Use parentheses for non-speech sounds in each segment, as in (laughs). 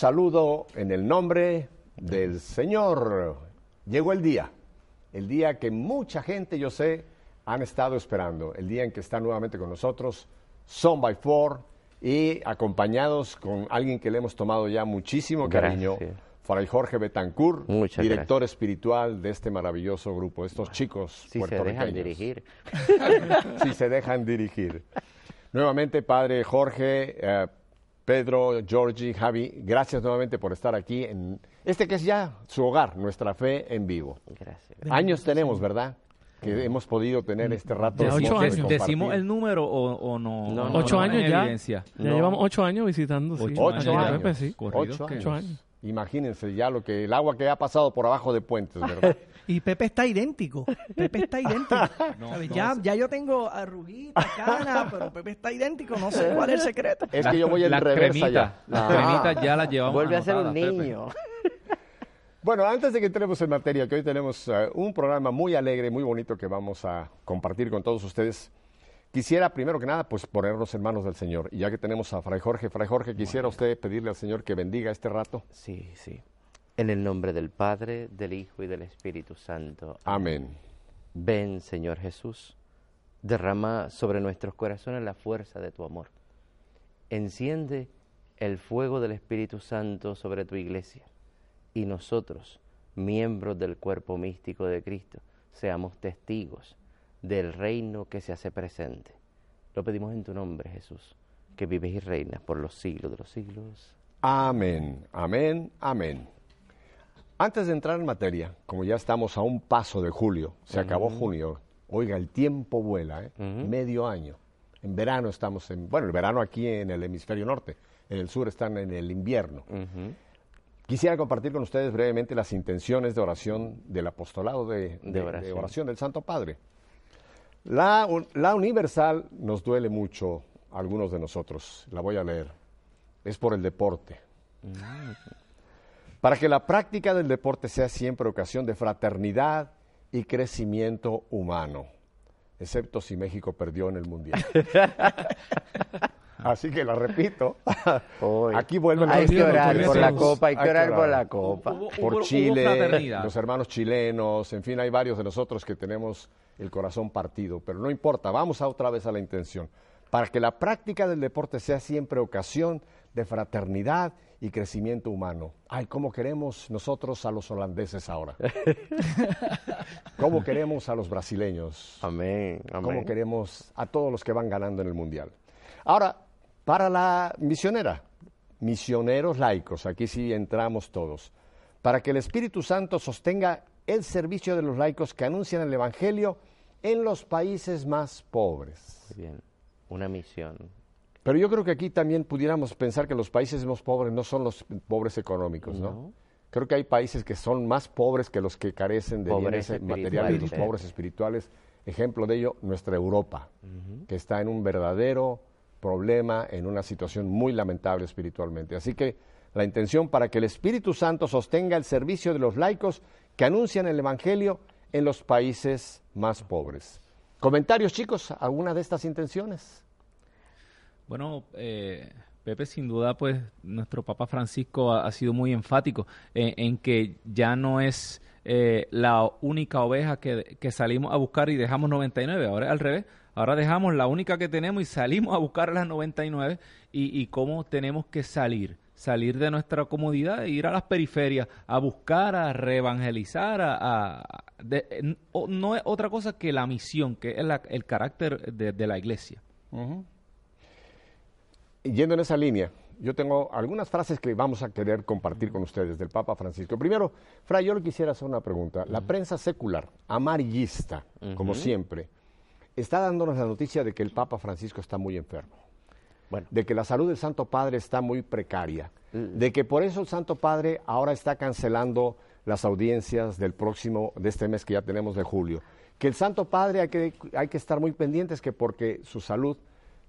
Saludo en el nombre del Señor. Llegó el día, el día que mucha gente, yo sé, han estado esperando, el día en que está nuevamente con nosotros, Son by Four, y acompañados con alguien que le hemos tomado ya muchísimo cariño, Gracias. Fray Jorge Betancourt, Muchas director espiritual de este maravilloso grupo, estos chicos Si se puertorriqueños. dejan dirigir. (laughs) si se dejan dirigir. Nuevamente, Padre Jorge, eh, Pedro, Georgie, Javi, gracias nuevamente por estar aquí en este que es ya su hogar, nuestra fe en vivo. Gracias. Años tenemos, ¿verdad? Que hemos podido tener este rato. Ya ocho de años. ¿Decimos el número o, o no? No, no, Ocho no años ya. evidencia? Ya No. llevamos ocho años visitando. sí. Ocho Ocho Allá, años. Sí. Ocho Ocho años. Imagínense ya lo que el agua que ha pasado por abajo de puentes, ¿verdad? (laughs) Y Pepe está idéntico. Pepe está idéntico. (laughs) No, ¿Sabes? no, ya, ya yo tengo arruguitas, canas, pero Pepe está idéntico. No sé cuál es el secreto. es que yo voy en Las reversa cremitas, ya. las Ah. cremitas ya las llevamos Vuelve a ser un Pepe. niño. (laughs) Bueno, antes de que entremos en materia, que hoy tenemos eh, un programa muy alegre, muy bonito que vamos a compartir con todos ustedes, quisiera primero que nada pues ponernos en manos del Señor. Y ya que tenemos a Fray Jorge, Fray Jorge, quisiera usted pedirle al Señor que bendiga este rato. Sí, sí. En el nombre del Padre, del Hijo y del Espíritu Santo. Amén. Ven, Señor Jesús, derrama sobre nuestros corazones la fuerza de tu amor. Enciende el fuego del Espíritu Santo sobre tu iglesia y nosotros, miembros del cuerpo místico de Cristo, seamos testigos del reino que se hace presente. Lo pedimos en tu nombre, Jesús, que vives y reinas por los siglos de los siglos. Amén, amén, amén. Antes de entrar en materia, como ya estamos a un paso de julio, se acabó junio, oiga, el tiempo vuela, ¿eh? medio año. En verano estamos en, bueno, el verano aquí en el hemisferio norte, en el sur están en el invierno. Quisiera compartir con ustedes brevemente las intenciones de oración del apostolado de, de- de oración. oración. del Santo Padre. La, un- la universal nos duele mucho a algunos de nosotros. La voy a leer. Es por el deporte. Para que la práctica del deporte sea siempre ocasión de fraternidad y crecimiento humano, excepto si México perdió en el Mundial. (laughs) Así que la repito. Hoy. Aquí vuelven Hay los- que orar por la copa, hay que orar por la copa. Hubo- por hubo- Chile, los hermanos chilenos, en fin, hay varios de nosotros que tenemos el corazón partido, pero no importa, vamos a otra vez a la intención, para que la práctica del deporte sea siempre ocasión de fraternidad y crecimiento humano. Ay, cómo queremos nosotros a los holandeses ahora. (laughs) cómo queremos a los brasileños. Amén, amén. Cómo queremos a todos los que van ganando en el mundial. Ahora, para la misionera, misioneros laicos, aquí sí entramos todos, para que el Espíritu Santo sostenga el servicio de los laicos que anuncian el Evangelio en los países más pobres. Muy Bien, una misión. Pero yo creo que aquí también pudiéramos pensar que los países más pobres no son los pobres económicos, ¿no? No. Creo que hay países que son más pobres que los que carecen de bienes materiales, los pobres espirituales. Ejemplo de ello, nuestra Europa, que está en un verdadero problema, en una situación muy lamentable espiritualmente. Así que la intención para que el Espíritu Santo sostenga el servicio de los laicos que anuncian el Evangelio en los países más pobres. Comentarios, chicos, ¿alguna de estas intenciones? Bueno, eh, Pepe, sin duda, pues nuestro Papa Francisco ha, sido muy enfático en, que ya no es eh, la única oveja que, salimos a buscar y dejamos 99, ahora es al revés. Ahora dejamos la única que tenemos y salimos a buscar las 99 y, y cómo tenemos que salir, salir de nuestra comodidad e ir a las periferias a buscar, a reevangelizar, a, a- de- n- o- no es otra cosa que la misión, que es la- el carácter de- la iglesia. Yendo en esa línea, yo tengo algunas frases que vamos a querer compartir con ustedes del Papa Francisco. Primero, Fray, yo le quisiera hacer una pregunta. La prensa secular, amarillista, como siempre, está dándonos la noticia de que el Papa Francisco está muy enfermo, Bueno, de que la salud del Santo Padre está muy precaria, de que por eso el Santo Padre ahora está cancelando las audiencias del próximo, de este mes que ya tenemos de julio. Que el Santo Padre hay que, hay que estar muy pendientes que porque su salud,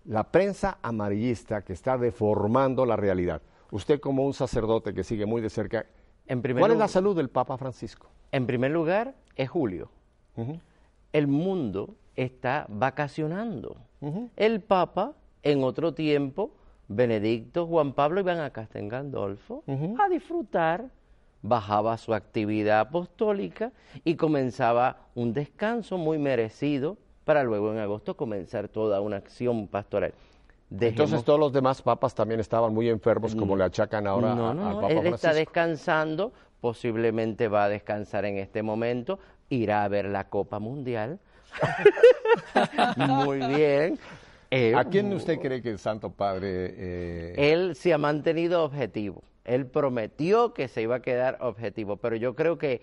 la prensa amarillista que está deformando la realidad. Usted como un sacerdote que sigue muy de cerca, en primer, ¿cuál es la salud del Papa Francisco? en primer lugar es Julio. El mundo está vacacionando. El Papa, en otro tiempo, Benedicto, Juan Pablo iban a Castel Gandolfo a disfrutar. Bajaba su actividad apostólica y comenzaba un descanso muy merecido para luego en agosto comenzar toda una acción pastoral. Entonces todos los demás papas también estaban muy enfermos, como le achacan ahora no, a- no, al no, Papa él está descansando, posiblemente va a descansar en este momento, irá a ver la Copa Mundial. (laughs) Muy bien. Eh, ¿A quién usted cree que el Santo Padre... eh, Él se ha mantenido objetivo. Él prometió que se iba a quedar objetivo, pero yo creo que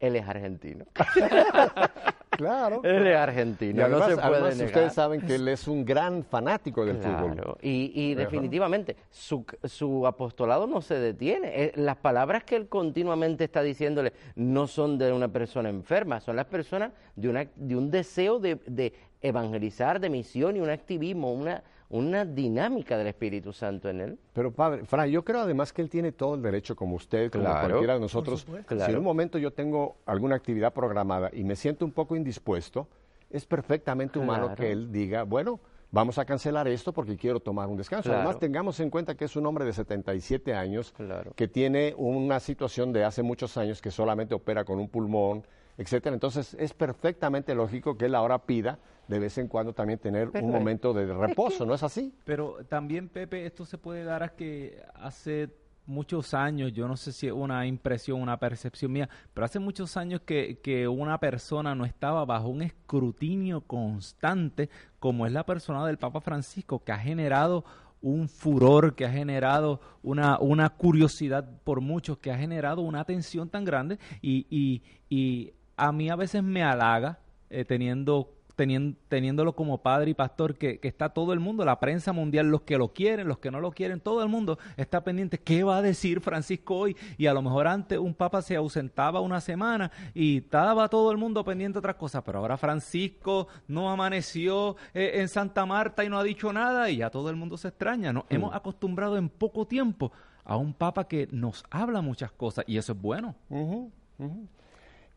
él es argentino. (laughs) claro. Él es argentino, además, no se puede además negar. ustedes saben que él es un gran fanático del fútbol. Y, y definitivamente su, su apostolado no se detiene. Eh, Las palabras que él continuamente está diciéndole no son de una persona enferma, son las personas de, una, de un deseo de, de evangelizar, de misión y un activismo, una, una dinámica del Espíritu Santo en él. Pero padre, Fray, yo creo además que él tiene todo el derecho, como usted, como Claro. cualquiera de nosotros. Si en un momento yo tengo alguna actividad programada y me siento un poco indispuesto, es perfectamente humano Claro. que él diga, bueno, vamos a cancelar esto porque quiero tomar un descanso. Claro. Además, tengamos en cuenta que es un hombre de 77 años Claro. que tiene una situación de hace muchos años que solamente opera con un pulmón, etcétera. Entonces, es perfectamente lógico que él ahora pida de vez en cuando también tener Pero un es- momento de reposo, ¿no es así? Pero también, Pepe, esto se puede dar a que hace muchos años, yo no sé si es una impresión, una percepción mía, pero hace muchos años que, que una persona no estaba bajo un escrutinio constante como es la persona del Papa Francisco, que ha generado un furor, que ha generado una, una curiosidad por muchos, que ha generado una atención tan grande y, y, y a mí a veces me halaga eh, teniendo tenien- teniéndolo como padre y pastor, que, que está todo el mundo, la prensa mundial, los que lo quieren, los que no lo quieren, todo el mundo está pendiente. ¿Qué va a decir Francisco hoy? Y a lo mejor antes un papa se ausentaba una semana y estaba todo el mundo pendiente de otras cosas, pero ahora Francisco no amaneció eh, en Santa Marta y no ha dicho nada y ya todo el mundo se extraña. Nos hemos acostumbrado en poco tiempo a un papa que nos habla muchas cosas y eso es bueno.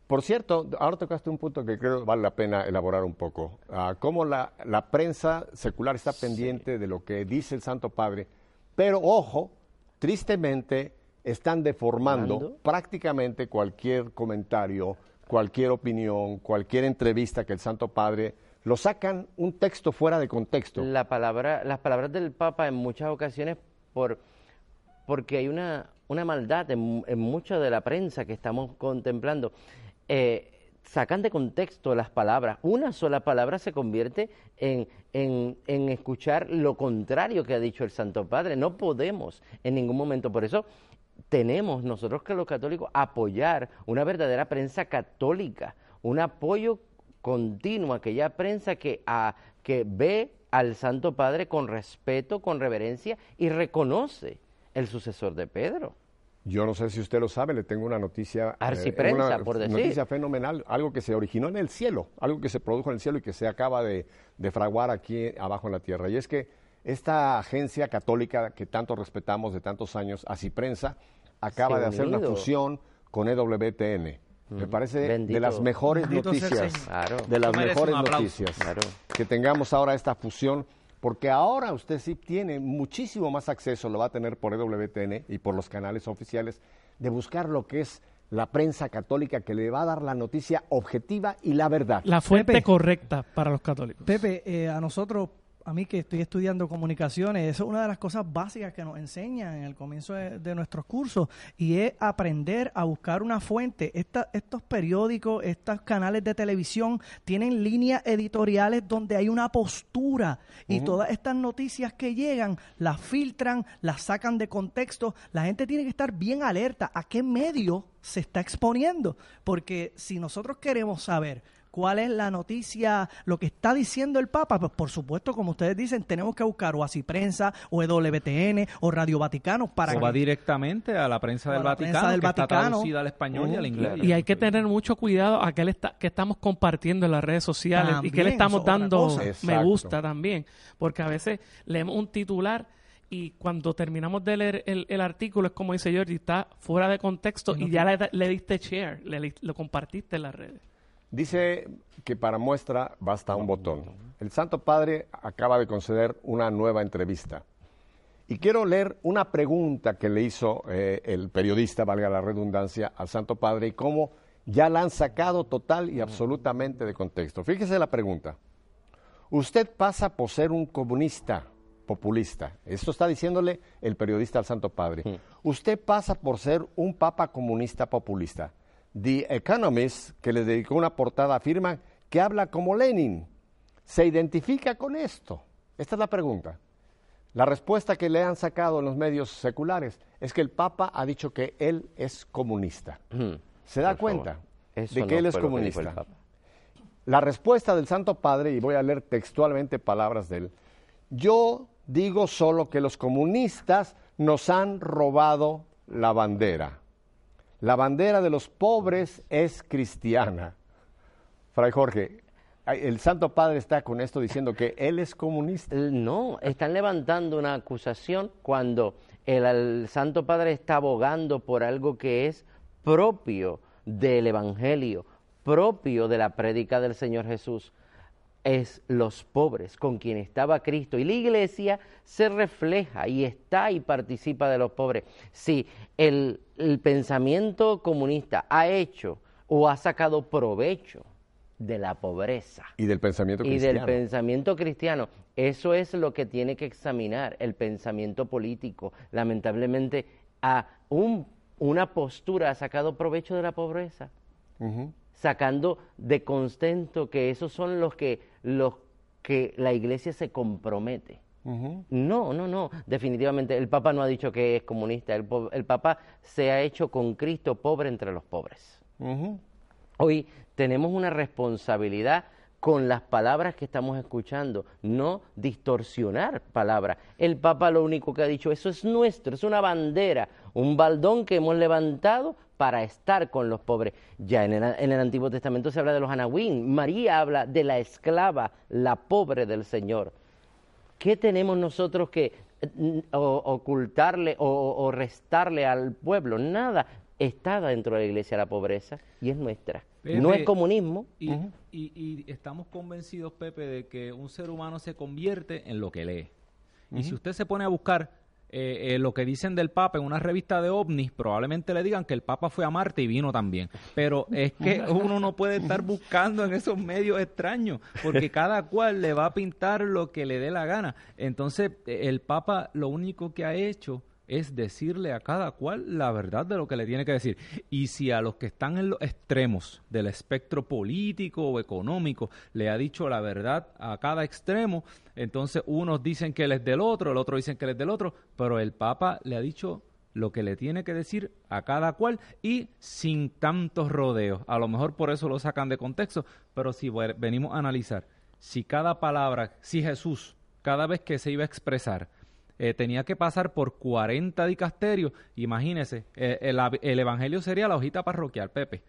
Por cierto, ahora tocaste un punto que creo vale la pena elaborar un poco. Ah, cómo la, la prensa secular está pendiente de lo que dice el Santo Padre, pero ojo, tristemente están deformando Mando. prácticamente cualquier comentario, cualquier opinión, cualquier entrevista que el Santo Padre lo sacan un texto fuera de contexto. La palabra, las palabras del Papa en muchas ocasiones por porque hay una, una maldad en, en mucha de la prensa que estamos contemplando. Eh, sacan de contexto las palabras. Una sola palabra se convierte en, en, en escuchar lo contrario que ha dicho el Santo Padre. No podemos en ningún momento. Por eso tenemos nosotros que los católicos apoyar una verdadera prensa católica, un apoyo continuo aquella prensa que, a, que ve al Santo Padre con respeto, con reverencia y reconoce el sucesor de Pedro. Yo no sé si usted lo sabe, le tengo una noticia. eh, Arciprensa, una por decir. Noticia fenomenal, algo que se originó en el cielo, algo que se produjo en el cielo y que se acaba de, de fraguar aquí abajo en la tierra. Y es que esta agencia católica que tanto respetamos de tantos años, Arciprensa, acaba Se de ha hacer una fusión con EWTN. Me parece de las mejores Bendito noticias. Claro. de las mejores noticias, Claro. que tengamos ahora esta fusión, porque ahora usted sí tiene muchísimo más acceso, lo va a tener por EWTN y por los canales oficiales, de buscar lo que es la prensa católica que le va a dar la noticia objetiva y la verdad. La fuente Pepe. correcta para los católicos. Pepe, eh, a nosotros, a mí que estoy estudiando comunicaciones, eso es una de las cosas básicas que nos enseñan en el comienzo de, de nuestros cursos y es aprender a buscar una fuente. Esta- estos periódicos, estos canales de televisión tienen líneas editoriales donde hay una postura y todas estas noticias que llegan las filtran, las sacan de contexto. La gente tiene que estar bien alerta a qué medio se está exponiendo, porque si nosotros queremos saber cuál es la noticia, lo que está diciendo el Papa, pues por supuesto, como ustedes dicen, tenemos que buscar o así prensa, o EWTN, o Radio Vaticano, para o que- va directamente a la prensa del la Vaticano, prensa del que está traducida al español y al inglés. claro. Y hay que tener mucho cuidado a qué, le está, qué estamos compartiendo en las redes sociales y qué También, le estamos dando me gusta también. Porque a veces leemos un titular y cuando terminamos de leer el, el artículo es como dice Jordi, está fuera de contexto y ya le, le diste share, le, le- lo compartiste en las redes. Dice que para muestra basta un botón. El Santo Padre acaba de conceder una nueva entrevista Y quiero leer una pregunta que le hizo eh, el periodista, valga la redundancia, al Santo Padre y cómo ya la han sacado total y absolutamente de contexto. Fíjese la pregunta. Usted pasa por ser un comunista populista. Esto está diciéndole el periodista al Santo Padre. Usted pasa por ser un papa comunista populista. The Economist, que le dedicó una portada, afirma que habla como Lenin. ¿Se identifica con esto? Esta es la pregunta. La respuesta que le han sacado en los medios seculares es que el Papa ha dicho que él es comunista. ¿Se da cuenta de que él es comunista? La respuesta del Santo Padre, y voy a leer textualmente palabras de él, yo digo solo que los comunistas nos han robado la bandera. La bandera de los pobres es cristiana. Fray Jorge, el Santo Padre está con esto diciendo que él es comunista. No, están levantando una acusación cuando el, el Santo Padre está abogando por algo que es propio del Evangelio, propio de la prédica del Señor Jesús es los pobres, con quien estaba Cristo. Y la iglesia se refleja y está y participa de los pobres. Si el, el, pensamiento comunista ha hecho o ha sacado provecho de la pobreza. Y del pensamiento cristiano. Y del pensamiento cristiano. Eso es lo que tiene que examinar el pensamiento político. Lamentablemente, a un, una postura ha sacado provecho de la pobreza. Sacando de constento que esos son los que, los que la iglesia se compromete. No, no, no. Definitivamente el Papa no ha dicho que es comunista. El, el Papa se ha hecho con Cristo pobre entre los pobres. Hoy tenemos una responsabilidad con las palabras que estamos escuchando, no distorsionar palabras. El Papa lo único que ha dicho, eso es nuestro, es una bandera, un baldón que hemos levantado para estar con los pobres. Ya en el, en el Antiguo Testamento se habla de los anahuín, María habla de la esclava, la pobre del Señor. ¿Qué tenemos nosotros que o, ocultarle o, o restarle al pueblo? Nada, está dentro de la iglesia la pobreza y es nuestra. Pepe, no es comunismo. Y, uh -huh. y, y, estamos convencidos, Pepe, de que un ser humano se convierte en lo que lee. Uh -huh. Y si usted se pone a buscar eh, eh, lo que dicen del Papa en una revista de ovnis, probablemente le digan que el Papa fue a Marte y vino también. Pero es que (laughs) uno no puede estar buscando en esos medios extraños, porque cada cual le va a pintar lo que le dé la gana. Entonces, el Papa lo único que ha hecho es decirle a cada cual la verdad de lo que le tiene que decir. Y si a los que están en los extremos del espectro político o económico le ha dicho la verdad a cada extremo, entonces unos dicen que él es del otro, el otro dicen que él es del otro, pero el Papa le ha dicho lo que le tiene que decir a cada cual y sin tantos rodeos. A lo mejor por eso lo sacan de contexto, pero si venimos a analizar, si cada palabra, si Jesús, cada vez que se iba a expresar, eh, tenía que pasar por 40 dicasterios. Imagínese, eh, el, el, Evangelio sería la hojita parroquial, Pepe.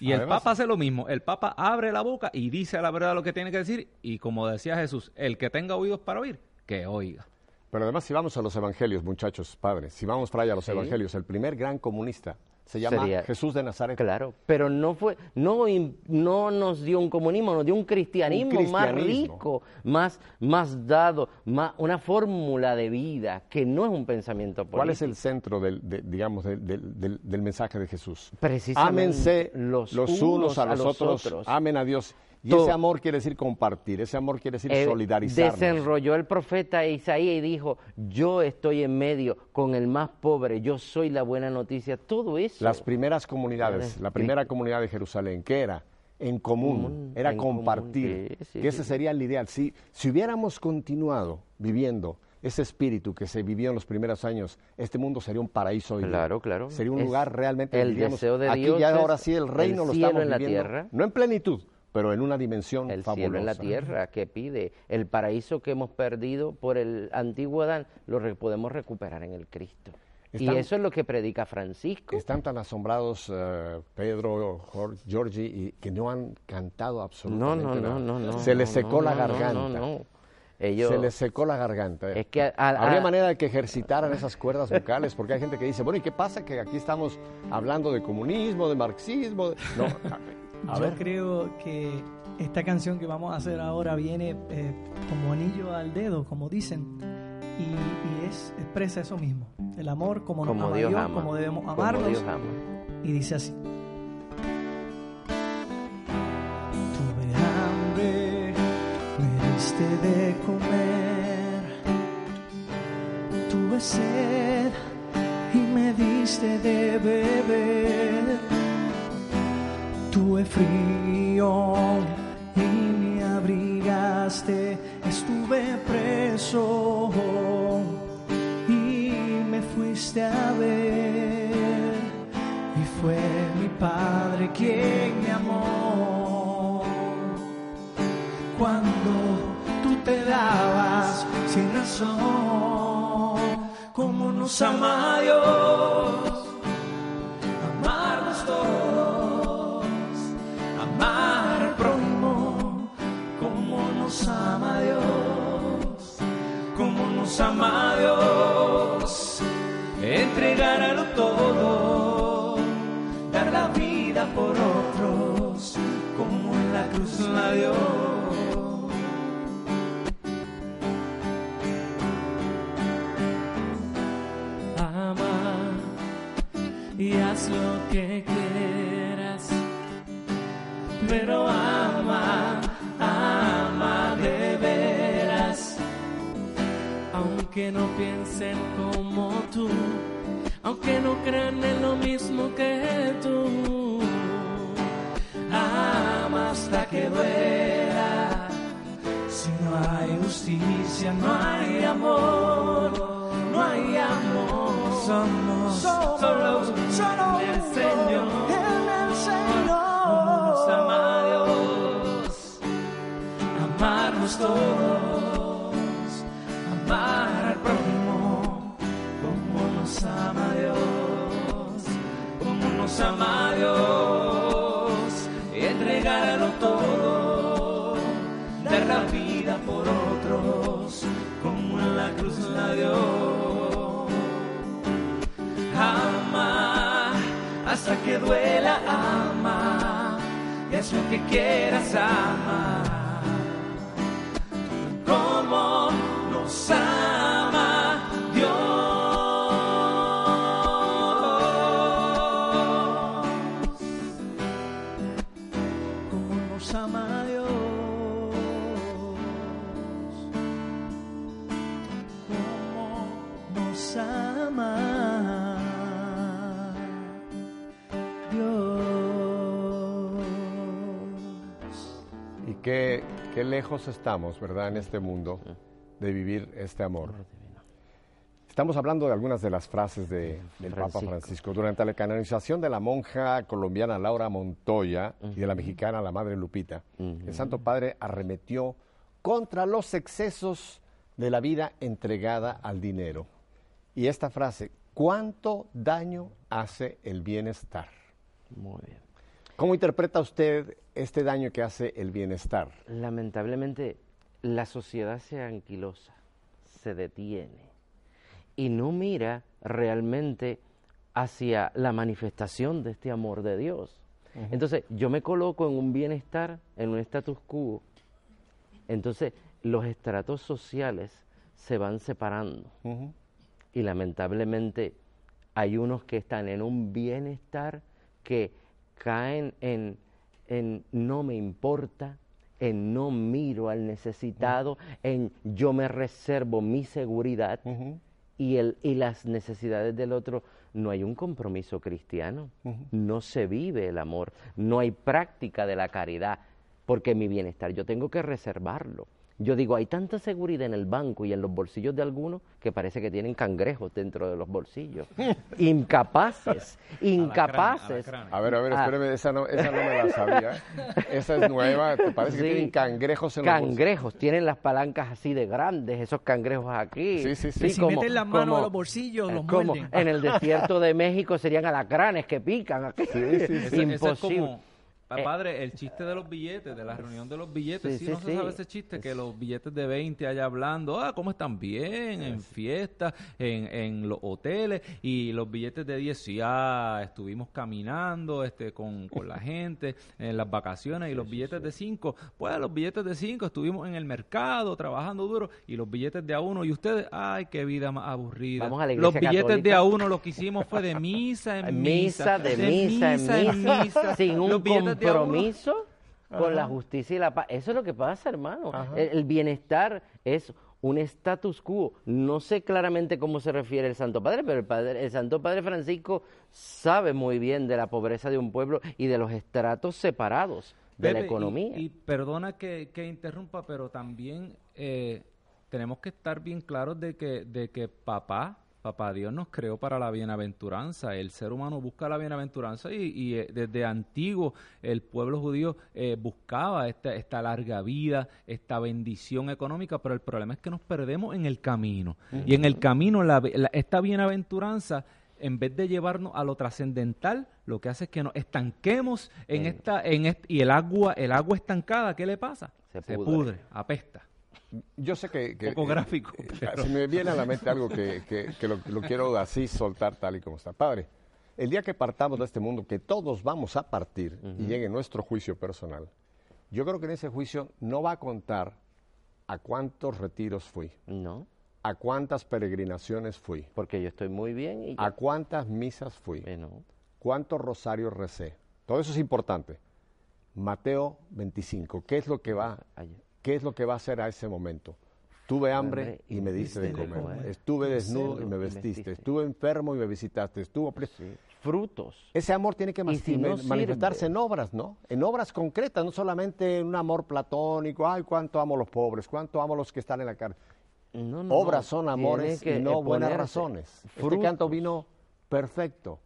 Y Además, el Papa hace lo mismo. El Papa abre la boca y dice la verdad lo que tiene que decir. Y como decía Jesús, el que tenga oídos para oír, que oiga. Pero además, si vamos a los evangelios, muchachos, padres, si vamos para allá a los Sí. evangelios, el primer gran comunista se llama Sería- Jesús de Nazaret. Claro, pero no fue, no, no nos dio un comunismo, nos dio un cristianismo, Un más rico, más, más dado, más, una fórmula de vida que no es un pensamiento político. ¿Cuál es el centro del, de- digamos, del, del- del- del mensaje de Jesús? Precisamente Ámense los los, unos unos a los otros, otros. amen a Dios. Y ese amor quiere decir compartir, ese amor quiere decir Eh, solidarizarnos. Desenrolló el profeta Isaías y dijo, yo estoy en medio con el más pobre, yo soy la buena noticia, todo eso. Las primeras comunidades, la primera comunidad de Jerusalén, ¿qué era? En común, Común, era en común, compartir. sí, sí, que ese sí. sería el ideal. Si, si hubiéramos continuado viviendo ese espíritu que se vivió en los primeros años, este mundo sería un paraíso hoy día. Claro, claro. Sería un Es lugar realmente, el deseo de aquí Dios ya es ahora sí el reino el lo estamos en la viviendo, tierra. no en plenitud, pero en una dimensión el fabulosa. cielo en la tierra que pide el paraíso que hemos perdido por el antiguo Adán lo re- podemos recuperar en el Cristo Están- y eso es lo que predica Francisco Están tan asombrados eh, Pedro, Georgie, y que no han cantado no absolutamente no no nada. no no Se les no, secó no, la no, no, garganta. no, no. ellos Se les secó la garganta. Es que a- a- Habría a- manera de que ejercitaran esas cuerdas vocales, porque hay gente que dice, bueno, ¿y qué pasa? Que aquí estamos hablando de comunismo, de marxismo. de-". No, a, Yo ver. creo que esta canción que vamos a hacer ahora viene eh, como anillo al dedo, como dicen, y, y es, expresa eso mismo. El amor como, nos ama Dios Dios, ama. como debemos Como amarnos. Dios ama. Y dice así. Tuve hambre, me diste de comer. Tuve sed y me diste de beber. Tuve frío y me abrigaste. Estuve preso y me fuiste a ver. Y fue mi padre quien me amó. Cuando tú te dabas sin razón, como nos ama Dios, nos ama Dios, entregarlo todo, dar la vida por otros, como en la cruz la dio. ama y haz lo que quieras, pero ama aunque no piensen como tú, aunque no crean en lo mismo que tú, ama hasta que duela. Si no hay justicia, no hay amor, no hay amor. Somos solo solo en el Señor. en el Señor. Nos ama Dios, amarnos todos, amar como nos ama Dios, y entregarlo todo, dar la vida por otros, como en la cruz la dio. Ama hasta que duela, ama, y haz lo que quieras, ama. Como nos ama lejos estamos, ¿verdad?, en este mundo de vivir este amor. Estamos hablando de algunas de las frases de- del Papa Francisco. Francisco. Durante la canonización de la monja colombiana Laura Montoya y de la mexicana la Madre Lupita, el Santo Padre arremetió contra los excesos de la vida entregada al dinero. Y esta frase, ¿cuánto daño hace el bienestar? Muy bien. ¿Cómo interpreta usted este daño que hace el bienestar? Lamentablemente, la sociedad se anquilosa, se detiene y no mira realmente hacia la manifestación de este amor de Dios. Entonces, yo me coloco en un bienestar, en un status quo. Entonces, los estratos sociales se van separando. Y lamentablemente hay unos que están en un bienestar que caen en, en no me importa, en no miro al necesitado, en yo me reservo mi seguridad y, el, y las necesidades del otro. No hay un compromiso cristiano, no se vive el amor, no hay práctica de la caridad, porque mi bienestar yo tengo que reservarlo. Yo digo, hay tanta seguridad en el banco y en los bolsillos de algunos que parece que tienen cangrejos dentro de los bolsillos. (laughs) Incapaces, incapaces. A ver, a ver, Ah. espéreme, esa no, esa no me la sabía. Esa es nueva, te parece que tienen cangrejos en los bolsillos? Cangrejos, tienen las palancas así de grandes, esos cangrejos aquí. Sí, sí, sí. Si meten las manos a los bolsillos, eh, los como muerden. en el desierto de México serían alacranes que pican aquí. Sí, sí, sí. Eso- eso es Imposible. como Eh, padre, el chiste de los billetes, de la reunión de los billetes, Sí, sí, sí, no se sabe ese chiste, que los billetes de 20 allá hablando, ah, ¿cómo están bien? En fiestas, en, en los hoteles, y los billetes de 10, sí, ah, estuvimos caminando este, con, con la gente en las vacaciones, y los billetes de 5, pues los billetes de 5, estuvimos en el mercado trabajando duro, y los billetes de a uno, y ustedes, ay, qué vida más aburrida. Vamos a la los billetes de a uno lo que hicimos fue de misa en (laughs) misa, misa, de misa, en misa, misa, (laughs) sin un los billetes. Compromiso con la justicia y la paz. Eso es lo que pasa, hermano. El, el bienestar es un status quo. No sé claramente cómo se refiere el Santo Padre, pero el, padre, el Santo Padre Francisco sabe muy bien de la pobreza de un pueblo y de los estratos separados de la y- economía. Y, perdona que, que interrumpa, pero también eh, tenemos que estar bien claros de que, de que papá, papá Dios nos creó para la bienaventuranza. El ser humano busca la bienaventuranza y, y, eh, desde antiguo el pueblo judío eh, buscaba esta, esta larga vida, esta bendición económica, pero el problema es que nos perdemos en el camino. Y en el camino la, la- esta bienaventuranza en vez de llevarnos a lo trascendental, lo que hace es que nos estanquemos en esta, en y el agua, el agua estancada, ¿qué le pasa? Se Se pudre, apesta. Yo sé que... que- Poco gráfico, eh, pero- Se me viene a la mente algo que, que- que lo, lo quiero así soltar tal y como está. Padre, el día que partamos de este mundo, que todos vamos a partir y llegue nuestro juicio personal, yo creo que en ese juicio no va a contar a cuántos retiros fui, No, a cuántas peregrinaciones fui, porque yo estoy muy bien y a cuántas misas fui, Bueno, cuántos rosarios recé. Todo eso es importante. Mateo 25, ¿qué es lo que va ay- ¿Qué es lo que va a hacer a ese momento? Tuve hambre y me diste de comer. Estuve desnudo y me vestiste. Estuve enfermo y me visitaste. Estuvo sí. frutos. Ese amor tiene que si no manifestarse sirve. en obras, ¿no? En obras concretas, no solamente en un amor platónico. Ay, cuánto amo a los pobres, cuánto amo a los que están en la cárcel. No, no, Obras son amores que y no buenas razones. Este Frutos. canto vino perfecto.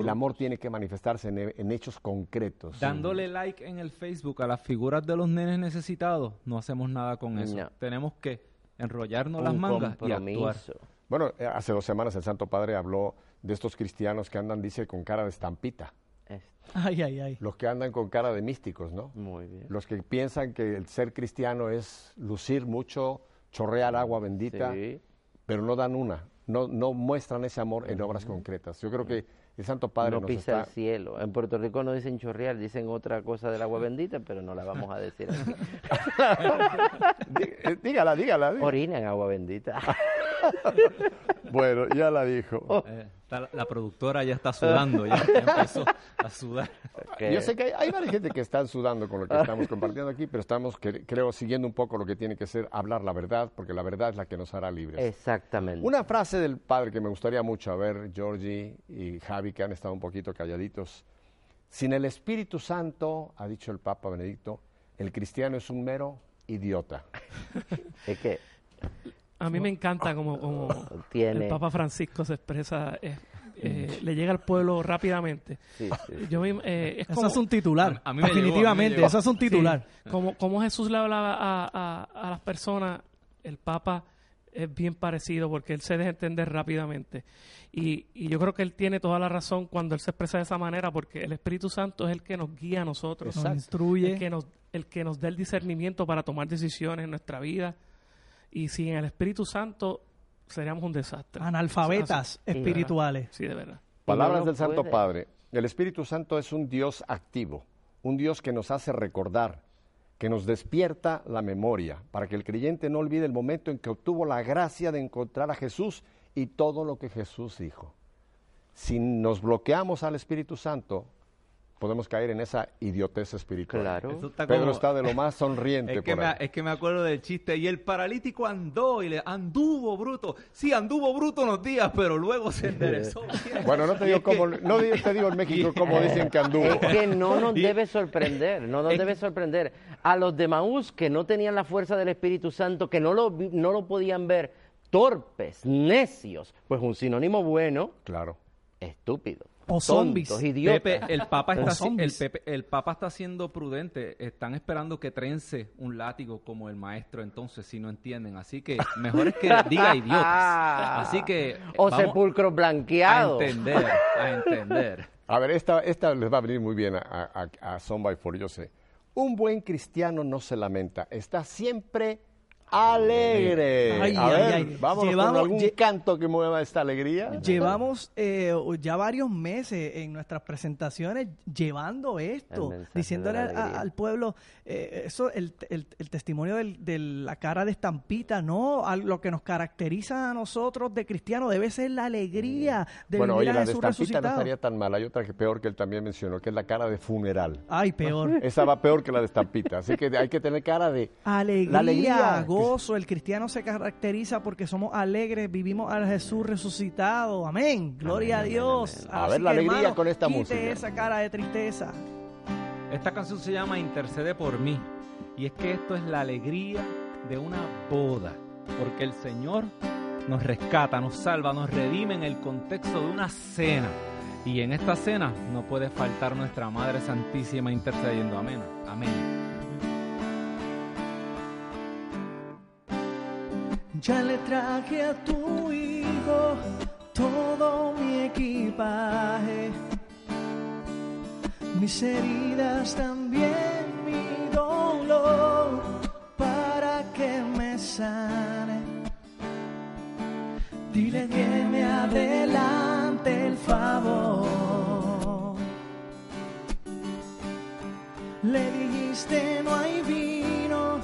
El amor tiene que manifestarse en, en hechos concretos. Dándole like en el Facebook a las figuras de los nenes necesitados, no hacemos nada con eso. No. Tenemos que enrollarnos las mangas y actuar. Bueno, eh, hace dos semanas el Santo Padre habló de estos cristianos que andan, dice, con cara de estampita. Es- Ay, ay, ay. Los que andan con cara de místicos, ¿no? muy bien. Los que piensan que el ser cristiano es lucir mucho, chorrear agua bendita, Sí. pero no dan una, no, no muestran ese amor en obras concretas. Yo creo que el Santo Padre no nos pisa está... el cielo. En Puerto Rico no dicen chorrear, dicen otra cosa del agua bendita, pero no la vamos a decir aquí. (laughs) Eh, dígala, dígala. dígala. Orina en agua bendita. (laughs) (laughs) Bueno, ya la dijo. Eh, está la, la productora ya está sudando, ya, ya empezó a sudar. Yo sé que hay, hay varias gente que están sudando con lo que estamos compartiendo aquí, pero estamos, cre- creo, siguiendo un poco lo que tiene que ser hablar la verdad, porque la verdad es la que nos hará libres. Exactamente. Una frase del padre que me gustaría mucho, a ver, Georgie y Javi, que han estado un poquito calladitos. Sin el Espíritu Santo, ha dicho el Papa Benedicto, el cristiano es un mero idiota. Es que A mí me encanta como, como (laughs) Tiene- el Papa Francisco se expresa, eh, eh, le llega al pueblo rápidamente. sí, sí. Yo me- eh, es Eso como, es un titular. A- a mí me llegó, a mí me Definitivamente, llegó. eso es un titular. Sí, como, como Jesús le hablaba a, a- a las personas, el Papa es bien parecido porque él se deja entender rápidamente. Y, y yo creo que él tiene toda la razón cuando él se expresa de esa manera porque el Espíritu Santo es el que nos guía a nosotros. Nos instruye. El que nos, el que nos dé el discernimiento para tomar decisiones en nuestra vida. Y sin el Espíritu Santo seríamos un desastre. Analfabetas Así- espirituales. Sí, de verdad. Palabras no del Santo puede. Padre. El Espíritu Santo es un Dios activo, un Dios que nos hace recordar, que nos despierta la memoria, para que el creyente no olvide el momento en que obtuvo la gracia de encontrar a Jesús y todo lo que Jesús dijo. Si nos bloqueamos al Espíritu Santo, podemos caer en esa idiotez espiritual. Claro. Eso está Pedro como- está de lo más sonriente Es que, por me, ahí. es que me acuerdo del chiste. Y el paralítico andó y le anduvo bruto. Sí, anduvo bruto unos días, pero luego se enderezó. (laughs) Bueno, no te digo que- cómo, no te digo en México cómo dicen que anduvo. Es que no nos debe sorprender, no nos debe sorprender. A los de Maús que no tenían la fuerza del Espíritu Santo, que no lo, vi- no lo podían ver, torpes, necios, pues un sinónimo bueno, Claro. estúpido. O zombies. tontos, idiotas. Pepe, el Papa está el, zombies. Pepe- el Papa está siendo prudente. Están esperando que trence un látigo como el maestro, entonces, si no entienden. Así que mejor es que (laughs) diga idiotas. Así que O sepulcros a blanqueados. entender, a entender. (laughs) A ver, esta, esta les va a venir muy bien a, a, a Son by Four, yo sé. Un buen cristiano no se lamenta, está siempre alegre. Ay, a ay, ver, ay. vamos con Llevamos- algún lle- canto que mueva esta alegría. Llevamos eh, ya varios meses en nuestras presentaciones llevando esto, diciéndole al- a- alegría. al pueblo, eh, eso, el, el- el testimonio de la cara de estampita, no, lo que nos caracteriza a nosotros de cristianos debe ser la alegría de bueno, oye, la de estampita no estaría tan mal. Hay otra que peor que él también mencionó, que es la cara de funeral. Ay, peor. (laughs) Esa va peor que la de estampita. Así que hay que tener cara de (laughs) Alegría, La alegría. Gozo. El cristiano se caracteriza porque somos alegres, vivimos a Jesús resucitado. Amén. Gloria Amén, a Dios. amén, amén. A Así ver la que, alegría hermano, con esta quite música. esa cara de tristeza. Esta canción se llama Intercede por mí. Y es que esto es la alegría de una boda. Porque el Señor nos rescata, nos salva, nos redime en el contexto de una cena. Y en esta cena no puede faltar nuestra Madre Santísima intercediendo. Amén. Amén. Ya le traje a tu hijo todo mi equipaje, mis heridas también, mi dolor, para que me sane. Dile que me adelante el favor. Le dijiste no hay vino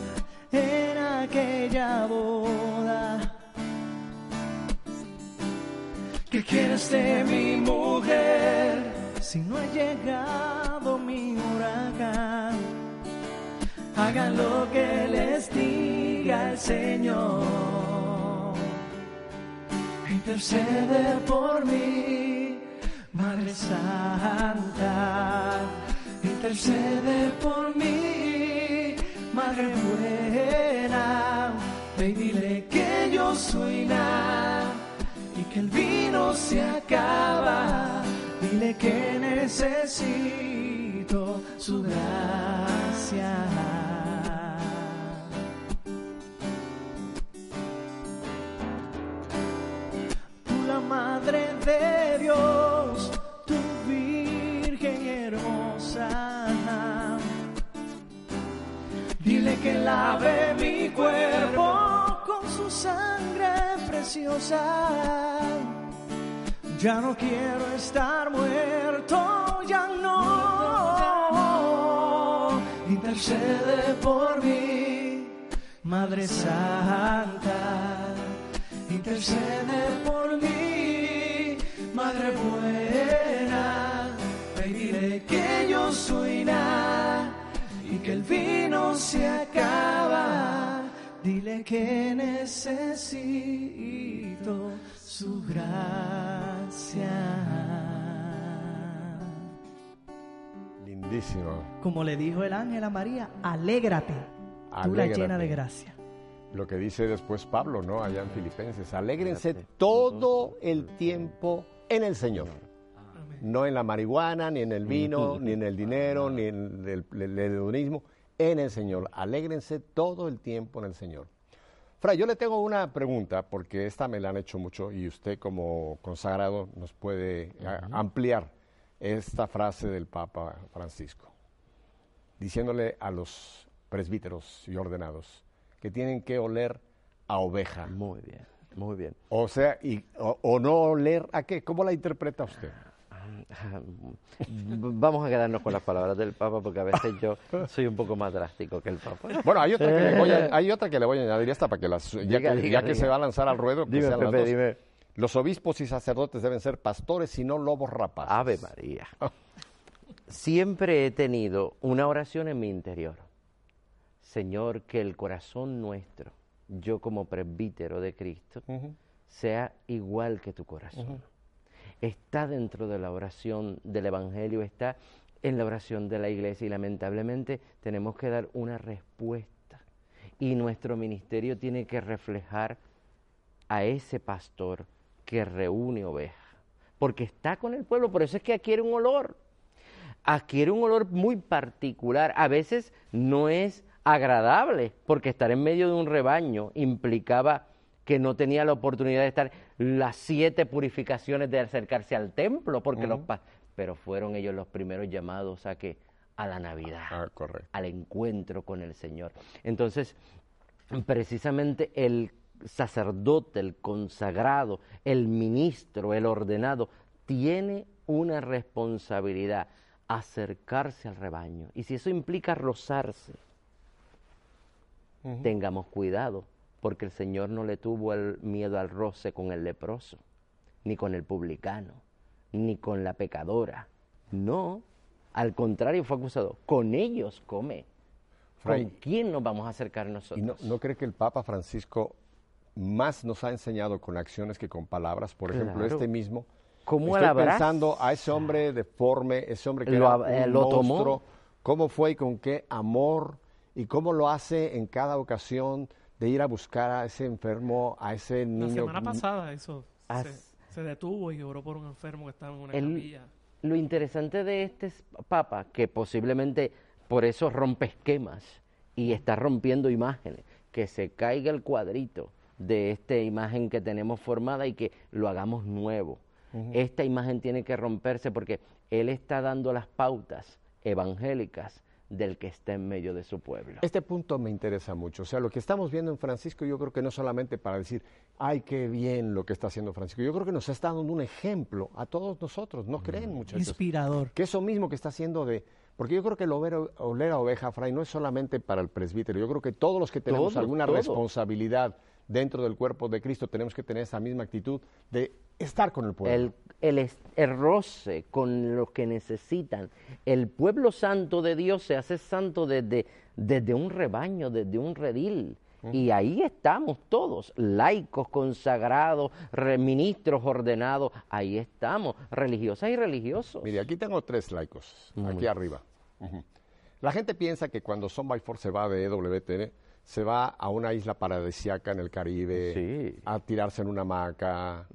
en aquella boda. ¿Qué quieres de mi mujer si no ha llegado mi huracán? Hagan lo que les diga el Señor. Intercede por mí, Madre Santa. Intercede por mí, Madre buena. Ve y dile que yo soy nada que el vino se acaba. Dile que necesito su gracia. tú la madre de Dios, tu virgen hermosa. Dile que lave mi cuerpo preciosa. Ya no quiero estar muerto, ya no. Intercede por mí, Madre Santa. Intercede por mí, Madre buena. Ve dile que yo soy nada y que el vino se acaba. Dile que necesito su gracia. lindísimo. Como le dijo el ángel a María, alégrate, tú la llena de Alégrate. gracia. Lo que dice después Pablo, ¿no? Allá en Filipenses. Alégrense Alégrate. todo el tiempo en el Señor. No en la marihuana, ni en el vino, ni en el dinero, ni en el, el- el hedonismo. En el Señor. Alégrense todo el tiempo en el Señor. Fray, yo le tengo una pregunta, porque esta me la han hecho mucho y usted como consagrado nos puede a- ampliar esta frase del Papa Francisco, diciéndole a los presbíteros y ordenados que tienen que oler a oveja. Muy bien, muy bien. O sea, y, o, o no oler a qué. ¿Cómo la interpreta usted? (laughs) Vamos a quedarnos con las palabras del Papa porque a veces yo soy un poco más drástico que el Papa. Bueno, hay otra que le voy a, (laughs) hay otra que le voy a añadir esta para que las, ya, que, diga, ya que diga. se va a lanzar al ruedo, que Dime, sean las Pepe, dos. dime. Los obispos y sacerdotes deben ser pastores y no lobos rapaces. Ave María. Siempre he tenido una oración en mi interior. Señor, que el corazón nuestro, yo como presbítero de Cristo, sea igual que tu corazón. Está dentro de la oración del Evangelio, está en la oración de la iglesia y lamentablemente tenemos que dar una respuesta. Y nuestro ministerio tiene que reflejar a ese pastor que reúne ovejas, porque está con el pueblo, por eso es que adquiere un olor, adquiere un olor muy particular, a veces no es agradable, porque estar en medio de un rebaño implicaba que no tenía la oportunidad de estar las siete purificaciones de acercarse al templo, porque los pa- pero fueron ellos los primeros llamados a que a la Navidad, Ah, correcto. al encuentro con el Señor. Entonces, precisamente el sacerdote, el consagrado, el ministro, el ordenado, tiene una responsabilidad, acercarse al rebaño. Y si eso implica rozarse, tengamos cuidado, porque el Señor no le tuvo el miedo al roce con el leproso, ni con el publicano, ni con la pecadora. No, al contrario fue acusado, con ellos come. Fray, ¿Con quién nos vamos a acercar nosotros? ¿Y no, no cree que el Papa Francisco más nos ha enseñado con acciones que con palabras? Por ejemplo, Claro. este mismo. ¿Cómo Estoy alabarás? pensando a ese hombre deforme, ese hombre que Lo era ab- eh, un lo tomó. monstruo, cómo fue y con qué amor y cómo lo hace en cada ocasión de ir a buscar a ese enfermo, a ese La niño. semana pasada eso se, As- se detuvo y oró por un enfermo que estaba en una El- capilla. Lo interesante de este papa, que posiblemente por eso rompe esquemas y está rompiendo imágenes, que se caiga el cuadrito de esta imagen que tenemos formada y que lo hagamos nuevo. Esta imagen tiene que romperse porque él está dando las pautas evangélicas del que está en medio de su pueblo. Este punto me interesa mucho. O sea, lo que estamos viendo en Francisco, yo creo que no solamente para decir, ay, qué bien lo que está haciendo Francisco. Yo creo que nos está dando un ejemplo a todos nosotros. ¿No creen, muchachos? Inspirador. Que eso mismo que está haciendo de... Porque yo creo que el oler a oveja, Fray, no es solamente para el presbítero. Yo creo que todos los que tenemos Todo, alguna todo. responsabilidad dentro del cuerpo de Cristo tenemos que tener esa misma actitud de estar con el pueblo. el, el, el roce con los que necesitan. El pueblo santo de Dios se hace santo desde, desde un rebaño, desde un redil. Y ahí estamos todos, laicos, consagrados, re- ministros ordenados, ahí estamos, religiosas y religiosos. Mire, aquí tengo tres laicos, aquí arriba. La gente piensa que cuando Son by Four se va de EWTN, se va a una isla paradisíaca en el Caribe, Sí. a tirarse en una hamaca,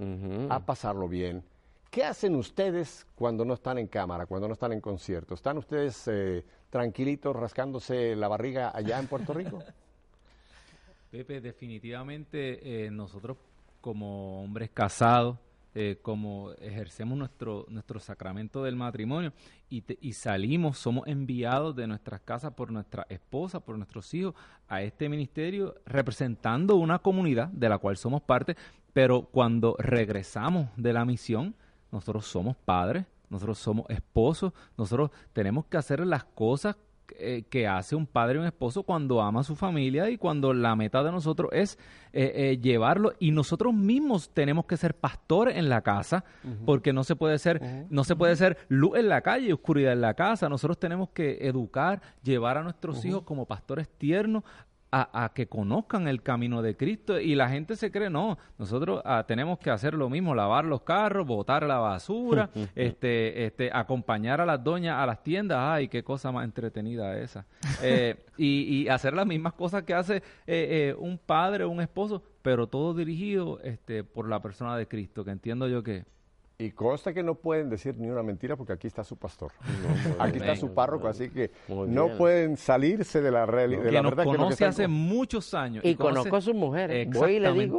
a pasarlo bien. ¿Qué hacen ustedes cuando no están en cámara, cuando no están en concierto? ¿Están ustedes eh, tranquilitos rascándose la barriga allá en Puerto Rico? (laughs) Pepe, definitivamente eh, nosotros como hombres casados, eh, como ejercemos nuestro, nuestro sacramento del matrimonio y, te- y salimos, somos enviados de nuestras casas por nuestra esposa, por nuestros hijos, a este ministerio representando una comunidad de la cual somos parte, pero cuando regresamos de la misión, nosotros somos padres, nosotros somos esposos, nosotros tenemos que hacer las cosas eh, que hace un padre y un esposo cuando ama a su familia y cuando la meta de nosotros es eh, eh, llevarlo. Y nosotros mismos tenemos que ser pastores en la casa porque no se puede ser no se puede ser luz en la calle y oscuridad en la casa. Nosotros tenemos que educar llevar a nuestros hijos como pastores tiernos a, a que conozcan el camino de Cristo. Y la gente se cree, no, nosotros ah, tenemos que hacer lo mismo, lavar los carros, botar la basura, (laughs) este, este, acompañar a las doñas a las tiendas, ay, qué cosa más entretenida esa, (laughs) Eh, y, y hacer las mismas cosas que hace eh, eh, un padre o un esposo, pero todo dirigido este, por la persona de Cristo, que entiendo yo que... Y consta que no pueden decir ni una mentira porque aquí está su pastor. (laughs) aquí está su párroco, así que no pueden salirse de la realidad. de que la nos verdad que lo que conoce están hace con- muchos años. Y conoce- conozco a sus mujeres. Voy y le digo.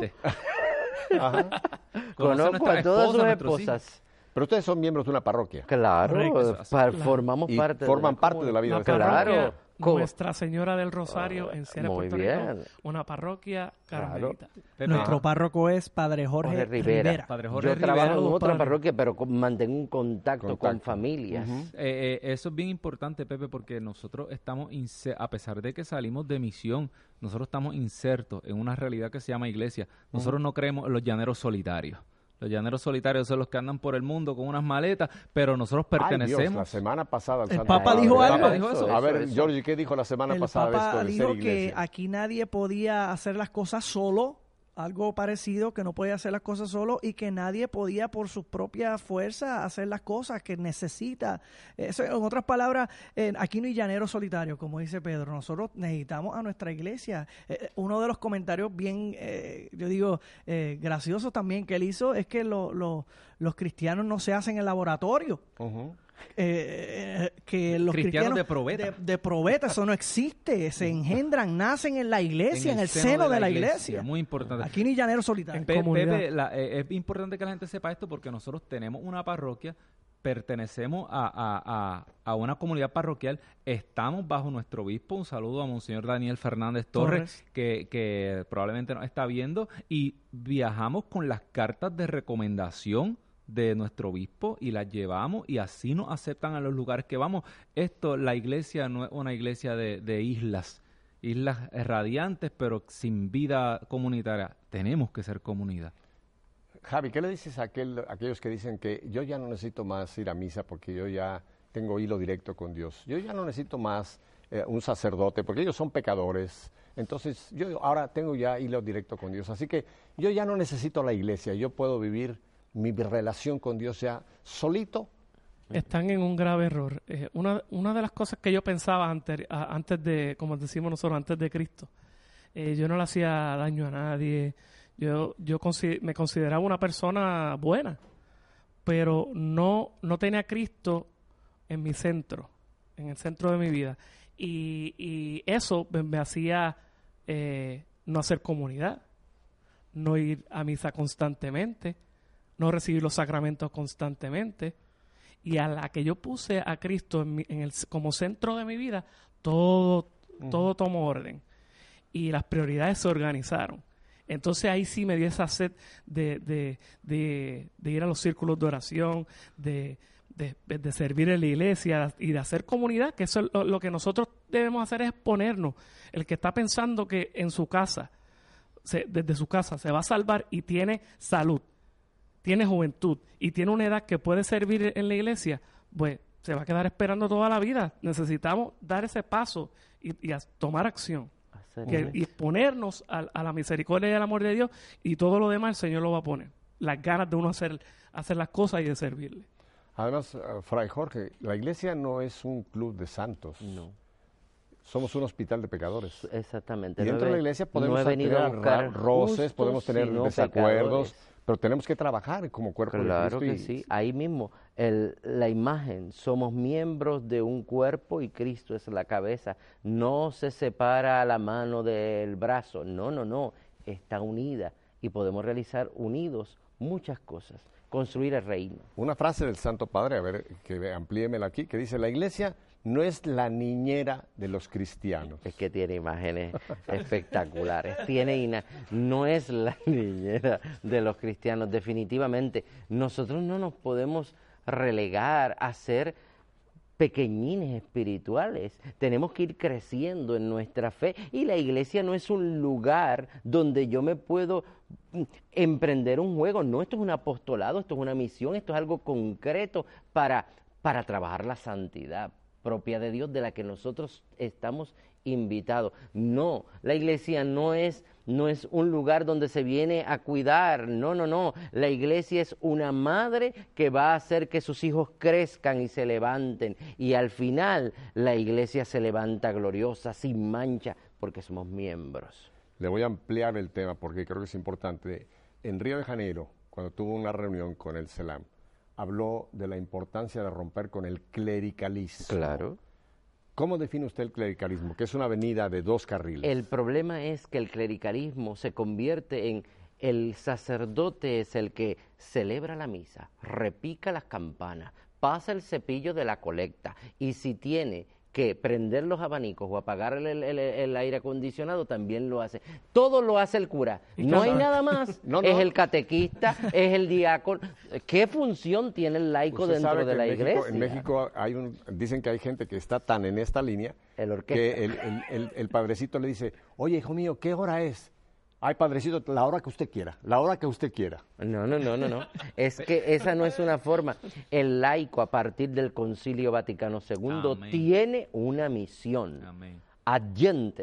Conozco (laughs) Conoce a todas sus esposas. Pero ustedes son miembros de una parroquia. Claro, Correcto. pa- formamos Y parte forman de parte de la vida de Claro. Nuestra Señora del Rosario en Sierra, Puerto bien. Rico. Una parroquia carmelita. Nuestro párroco es Padre Jorge, Jorge Rivera. Rivera. Padre Jorge Yo trabajo en otra padres. parroquia, pero con- mantengo un contacto, con familias. Eh, eh, eso es bien importante, Pepe, porque nosotros estamos, a pesar de que salimos de misión, nosotros estamos insertos en una realidad que se llama iglesia. Nosotros no creemos en los llaneros solitarios. Los llaneros solitarios son los que andan por el mundo con unas maletas, pero nosotros Ay, Dios, la pertenecemos. semana pasada el El Santo Papa Padre- dijo el algo. Papa dijo eso, A ver, eso. Georgie, ¿qué dijo la semana El pasada de Papa esto de dijo ser que aquí nadie podía hacer las cosas solo, algo parecido, que no podía hacer las cosas solo y que nadie podía por su propia fuerza hacer las cosas que necesita. Eso, en otras palabras, aquí no hay llanero solitario, como dice Pedro. Nosotros necesitamos a nuestra iglesia. Eh, eh, uno de los comentarios bien, eh, yo digo, eh, graciosos también que él hizo es que lo- lo- los cristianos no se hacen en laboratorio. Eh, que los Cristianos cristianos de probeta. de, de probeta, eso no existe, se engendran, nacen en la iglesia, en el, seno, de, la iglesia. Muy importante. Aquí ni llanero solitario. Pe-. Pepe, la- eh, es importante que la gente sepa esto porque nosotros tenemos una parroquia, pertenecemos a, una comunidad parroquial, estamos bajo nuestro obispo. Un saludo a Monseñor Daniel Fernández Torres, Que, que, probablemente nos está viendo, y viajamos con las cartas de recomendación de nuestro obispo y las llevamos y así nos aceptan a los lugares que vamos. Esto, la iglesia no es una iglesia de, de islas, islas radiantes, pero sin vida comunitaria. Tenemos que ser comunidad. Javi, ¿qué le dices a, aquel, aquellos que dicen que yo ya no necesito más ir a misa porque yo ya tengo hilo directo con Dios? Yo ya no necesito más eh, un sacerdote porque ellos son pecadores. Entonces, yo ahora tengo ya hilo directo con Dios. Así que yo ya no necesito la iglesia. Yo puedo vivir mi relación con Dios ya solito. Están en un grave error. Eh, una, de las cosas que yo pensaba antes, de, como decimos nosotros, antes de Cristo, eh, yo no le hacía daño a nadie yo, yo me consideraba una persona buena, pero no, tenía Cristo en mi centro, en el centro de mi vida. Y, y eso me, hacía eh, no hacer comunidad, no ir a misa constantemente, no recibir los sacramentos constantemente. Y a la que yo puse a Cristo en, el, como centro de mi vida, todo, todo tomó orden. Y las prioridades se organizaron. Entonces ahí sí me dio esa sed de, de, de, ir a los círculos de oración, de, de, servir en la iglesia y de hacer comunidad, que eso lo, lo, que nosotros debemos hacer es ponernos. El que está pensando que en su casa, desde su casa, se va a salvar y tiene salud, tiene juventud y tiene una edad que puede servir en la iglesia, pues se va a quedar esperando toda la vida. Necesitamos dar ese paso y, y tomar acción y ponernos a, la misericordia y al amor de Dios y todo lo demás el Señor lo va a poner. Las ganas de uno hacer, hacer las cosas y de servirle. Además, uh, Fray Jorge, la iglesia no es un club de santos. No. Somos un hospital de pecadores. Exactamente. Y dentro de la iglesia podemos tener roces, podemos tener desacuerdos, pero tenemos que trabajar como cuerpo claro de Cristo. Claro que sí. Ahí mismo, el, la imagen, somos miembros de un cuerpo y Cristo es la cabeza. No se separa la mano del brazo. No, no, no. Está unida y podemos realizar unidos muchas cosas. Construir el reino. Una frase del Santo Padre, a ver, que amplíemela aquí, que dice, la iglesia no es la niñera de los cristianos. Es que tiene imágenes (laughs) espectaculares. Tiene no es la (laughs) niñera de los cristianos, definitivamente. Nosotros no nos podemos relegar a ser pequeñines espirituales. Tenemos que ir creciendo en nuestra fe y la iglesia no es un lugar donde yo me puedo mm, emprender un juego. No, esto es un apostolado, esto es una misión, esto es algo concreto para, para trabajar la santidad, propia de Dios de la que nosotros estamos invitados. No, la iglesia no es no es un lugar donde se viene a cuidar, no, no, no. La iglesia es una madre que va a hacer que sus hijos crezcan y se levanten. Y al final la iglesia se levanta gloriosa, sin mancha, porque somos miembros. Le voy a ampliar el tema porque creo que es importante. En Río de Janeiro, cuando tuvo una reunión con el CELAM, habló de la importancia de romper con el clericalismo. Claro. ¿Cómo define usted el clericalismo? Que es una avenida de dos carriles. El problema es que el clericalismo se convierte en el sacerdote es el que celebra la misa, repica las campanas, pasa el cepillo de la colecta y si tiene que prender los abanicos o apagar el, aire acondicionado también lo hace. Todo lo hace el cura. No hay nada más. (laughs) Es el catequista, es el diácono. ¿Qué función tiene el laico dentro de la iglesia? En México hay un, dicen que hay gente que está tan en esta línea que el, el padrecito le dice, oye, hijo mío, ¿qué hora es? Ay, padrecito, la hora que usted quiera, la hora que usted quiera. No, no, no, no, no. Es que esa no es una forma. El laico, a partir del Concilio Vaticano II, tiene una misión. Amén.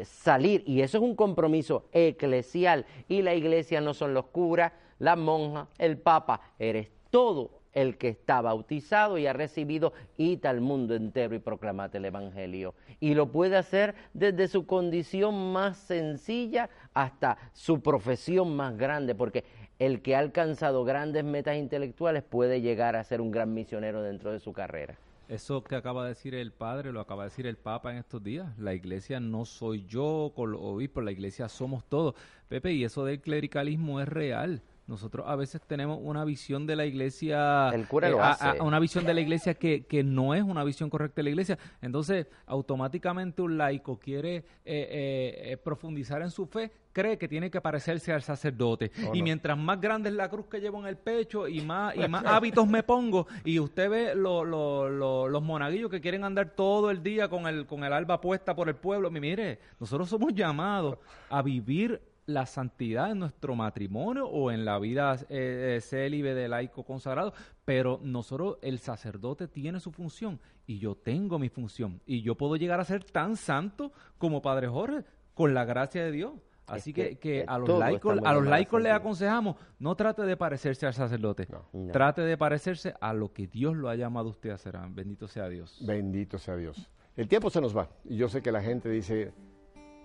salir, y eso es un compromiso eclesial. Y la iglesia no son los curas, la monja, el papa, eres todo el que está bautizado y ha recibido, ita al mundo entero y proclamate el Evangelio. Y lo puede hacer desde su condición más sencilla hasta su profesión más grande, porque el que ha alcanzado grandes metas intelectuales puede llegar a ser un gran misionero dentro de su carrera. Eso que acaba de decir el padre, lo acaba de decir el papa en estos días. La iglesia no soy yo con los obispos, la iglesia somos todos. Pepe, y eso del clericalismo es real nosotros a veces tenemos una visión de la iglesia, El cura eh, lo a- hace. a- una visión de la iglesia que, que no es una visión correcta de la iglesia. Entonces, automáticamente un laico quiere eh, eh, eh, profundizar en su fe, cree que tiene que parecerse al sacerdote. Oh, y no. mientras más grande es la cruz que llevo en el pecho y más, y más (laughs) hábitos me pongo, y usted ve lo- lo- lo- los monaguillos que quieren andar todo el día con el, con el alba puesta por el pueblo, mi- mire, nosotros somos llamados a vivir la santidad en nuestro matrimonio o en la vida eh, eh, célibe de laico consagrado, pero nosotros, el sacerdote tiene su función y yo tengo mi función y yo puedo llegar a ser tan santo como Padre Jorge con la gracia de Dios. Así Es que, que- que que a los laicos, a los laicos les aconsejamos, no trate de parecerse al sacerdote, No. trate de parecerse a lo que Dios lo ha llamado a usted a hacer. Bendito sea Dios. Bendito sea Dios. El tiempo se nos va y yo sé que la gente dice,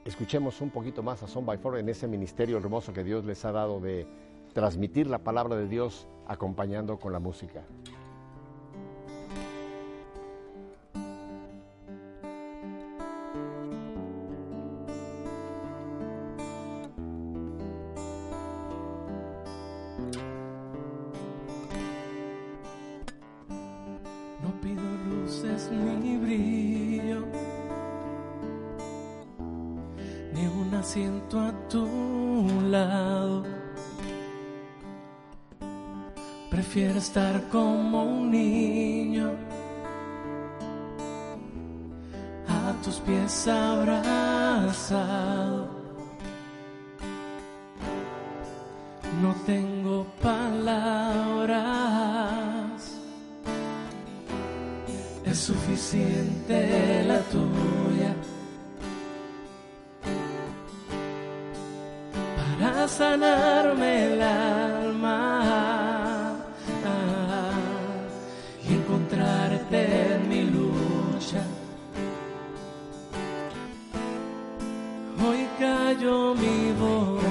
escuchemos un poquito más a Son by Four en ese ministerio hermoso que Dios les ha dado de transmitir la palabra de Dios acompañando con la música. No pido luces ni brillo, asiento a tu lado. Prefiero estar como un niño, a tus pies abrazado. No tengo palabras es suficiente la tuya sanarme el alma y encontrarte en mi lucha. Hoy callo mi voz,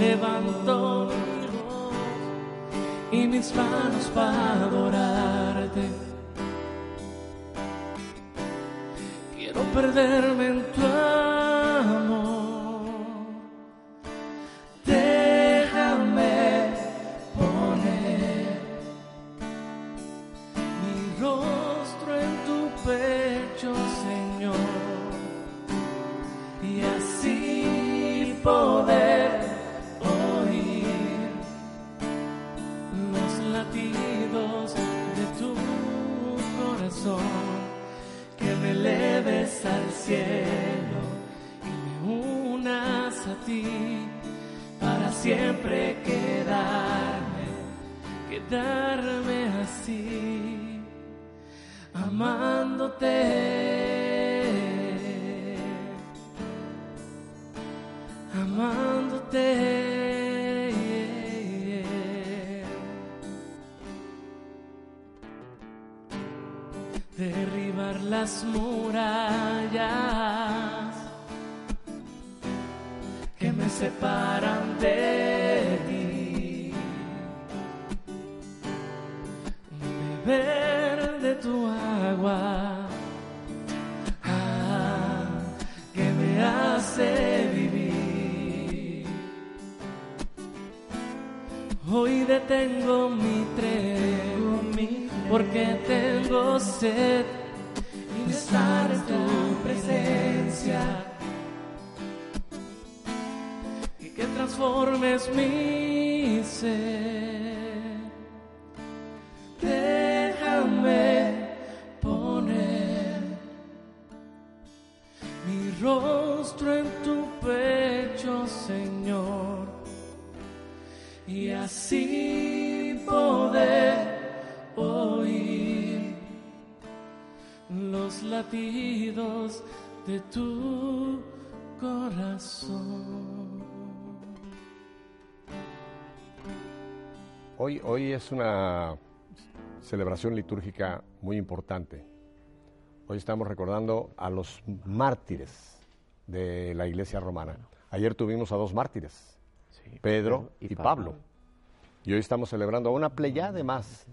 levanto mi voz y mis manos para adorarte. Quiero perderme en amándote. derribar las murallas Hoy detengo mi tren porque tengo sed y de estar en tu presencia y que transformes mi ser. Hoy, es una celebración litúrgica muy importante. Hoy estamos recordando a los mártires de la iglesia romana. Ayer tuvimos a dos mártires, Sí, Pedro y, y Pablo. Pablo. Y hoy estamos celebrando a una pleyade más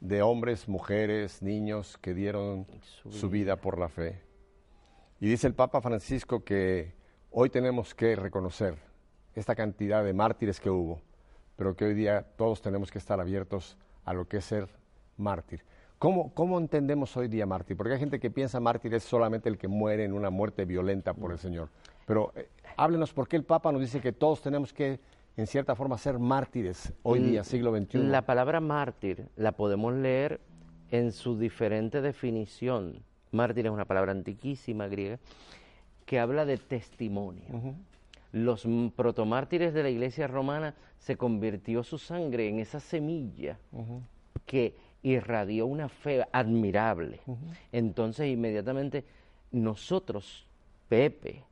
de hombres, mujeres, niños que dieron Su su vida por la fe. Y dice el Papa Francisco que hoy tenemos que reconocer esta cantidad de mártires que hubo, pero que hoy día todos tenemos que estar abiertos a lo que es ser mártir. ¿Cómo, ¿Cómo entendemos hoy día mártir? Porque hay gente que piensa mártir es solamente el que muere en una muerte violenta por el Señor. Pero eh, háblenos por qué el Papa nos dice que todos tenemos que, en cierta forma, ser mártires hoy día, siglo XXI. La palabra mártir la podemos leer en su diferente definición. Mártir es una palabra antiquísima griega que habla de testimonio. Los protomártires de la iglesia romana se convirtió su sangre en esa semilla que irradió una fe admirable. Entonces inmediatamente nosotros, Pepe,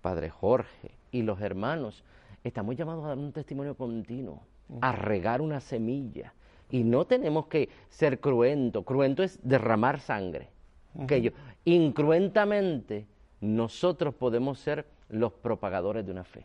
Padre Jorge y los hermanos, estamos llamados a dar un testimonio continuo, a regar una semilla. Y no tenemos que ser cruento. Cruento es derramar sangre. que incruentamente nosotros podemos ser los propagadores de una fe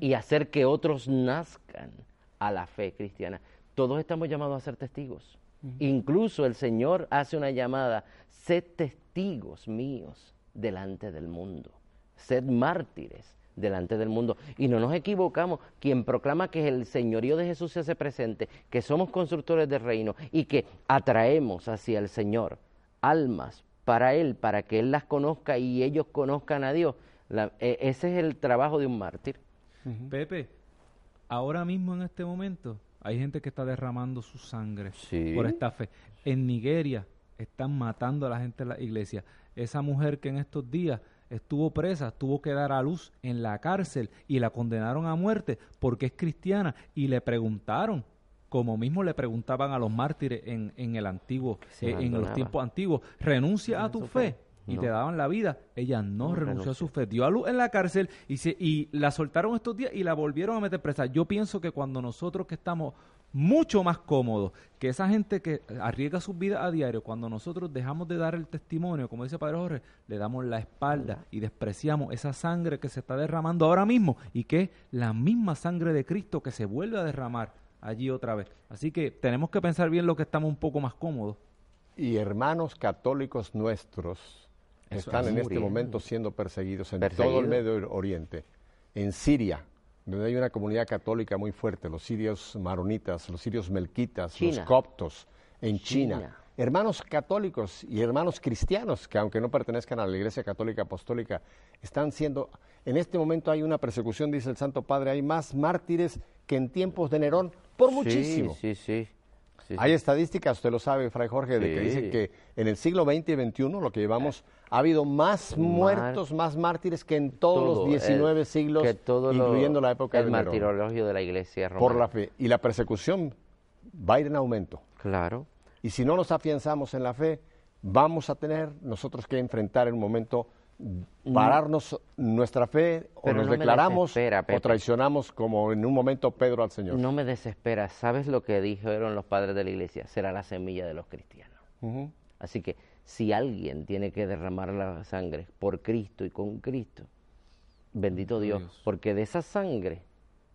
y hacer que otros nazcan a la fe cristiana. Todos estamos llamados a ser testigos. Incluso el Señor hace una llamada, sed testigos míos delante del mundo, sed mártires delante del mundo. Y no nos equivocamos, quien proclama que el señorío de Jesús se hace presente, que somos constructores del reino y que atraemos hacia el Señor almas para Él, para que Él las conozca y ellos conozcan a Dios. E, ese es el trabajo de un mártir. Pepe, ahora mismo en este momento hay gente que está derramando su sangre por esta fe. En Nigeria están matando a la gente en la iglesia. Esa mujer que en estos días estuvo presa, tuvo que dar a luz en la cárcel y la condenaron a muerte porque es cristiana y le preguntaron como mismo le preguntaban a los mártires en, en el antiguo, eh, en los tiempos antiguos, renuncia a tu fe y te daban la vida. Ella no, renunció a su fe, dio a luz en la cárcel y, se, y la soltaron estos días y la volvieron a meter presa. Yo pienso que cuando nosotros que estamos mucho más cómodos que esa gente que arriesga sus vidas a diario, cuando nosotros dejamos de dar el testimonio, como dice Padre Jorge, le damos la espalda y despreciamos esa sangre que se está derramando ahora mismo y que es la misma sangre de Cristo que se vuelve a derramar allí otra vez. Así que tenemos que pensar bien lo que estamos un poco más cómodos. Y hermanos católicos nuestros están en este momento siendo perseguidos en todo el Medio Oriente, en Siria, donde hay una comunidad católica muy fuerte, los sirios maronitas, los sirios melquitas, los coptos, en China. Hermanos católicos y hermanos cristianos, que aunque no pertenezcan a la Iglesia Católica Apostólica, están siendo, en este momento hay una persecución, dice el Santo Padre, hay más mártires que en tiempos de Nerón, por muchísimo. Sí, sí, Hay estadísticas, usted lo sabe, Fray Jorge, de que dicen que en el siglo XX y XXI, lo que llevamos, ha habido más muertos, más mártires que en todos los 19 siglos, incluyendo la época del martirologio de la Iglesia romana. Por la fe. Y la persecución va a ir en aumento. Claro. Y si no nos afianzamos en la fe, vamos a tener nosotros que enfrentar en un momento pararnos nuestra fe o nos declaramos o traicionamos como en un momento Pedro al Señor. No me desespera. ¿Sabes lo que dijeron los padres de la iglesia? Será la semilla de los cristianos. Así que si alguien tiene que derramar la sangre por Cristo y con Cristo, bendito Dios, porque de esa sangre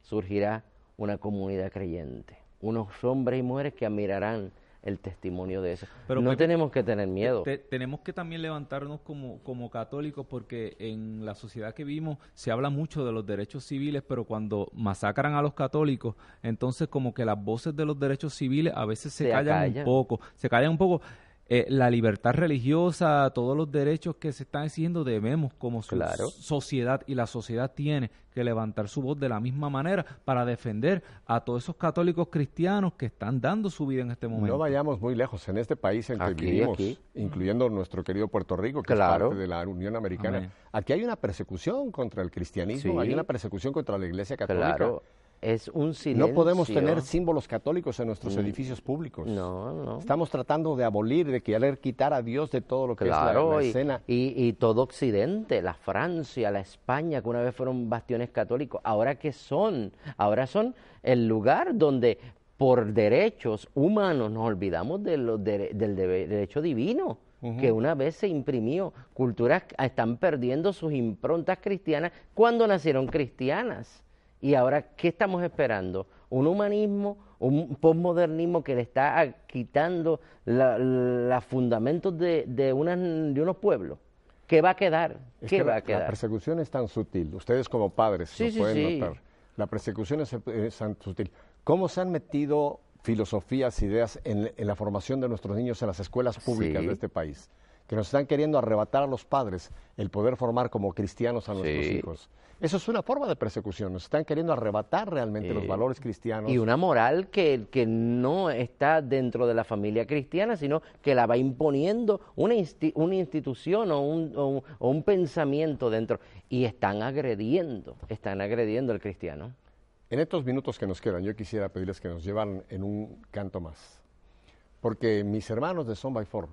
surgirá una comunidad creyente, unos hombres y mujeres que admirarán el testimonio de eso. Pero no tenemos que tener miedo. tenemos que también levantarnos como, como católicos porque en la sociedad que vivimos se habla mucho de los derechos civiles, pero cuando masacran a los católicos, entonces como que las voces de los derechos civiles a veces se, callan, un poco, se callan un poco. Eh, la libertad religiosa, todos los derechos que se están exigiendo, debemos como sociedad y la sociedad tiene que levantar su voz de la misma manera para defender a todos esos católicos cristianos que están dando su vida en este momento. No vayamos muy lejos, en este país en que vivimos, incluyendo nuestro querido Puerto Rico, que es parte de la Unión Americana, aquí hay una persecución contra el cristianismo, hay una persecución contra la Iglesia Católica es un silencio. No podemos tener símbolos católicos en nuestros mm. edificios públicos. No, no. Estamos tratando de abolir, de querer quitar a Dios de todo lo que es la, escena. Y, y, todo Occidente, la Francia, la España, que una vez fueron bastiones católicos, ahora qué son? Ahora son el lugar donde por derechos humanos nos olvidamos de del derecho divino. que una vez se imprimió. Culturas están perdiendo sus improntas cristianas cuando nacieron cristianas. Y ahora, ¿qué estamos esperando? Un humanismo, un postmodernismo que le está quitando los fundamentos de, de, unos pueblos. ¿Qué va a quedar? ¿Qué va la, a quedar? La persecución es tan sutil. Ustedes como padres lo pueden notar. La persecución es, es tan sutil. ¿Cómo se han metido filosofías, ideas en, en la formación de nuestros niños en las escuelas públicas Sí. de este país? Que nos están queriendo arrebatar a los padres el poder formar como cristianos a nuestros Sí. hijos. Eso es una forma de persecución. Nos están queriendo arrebatar realmente los Sí. valores cristianos. Y una moral que, que no está dentro de la familia cristiana, sino que la va imponiendo una, insti- una institución o un, o un- o un pensamiento dentro. Y están agrediendo, están agrediendo al cristiano. En estos minutos que nos quedan, yo quisiera pedirles que nos llevaran en un canto más. Porque mis hermanos de Son by Four,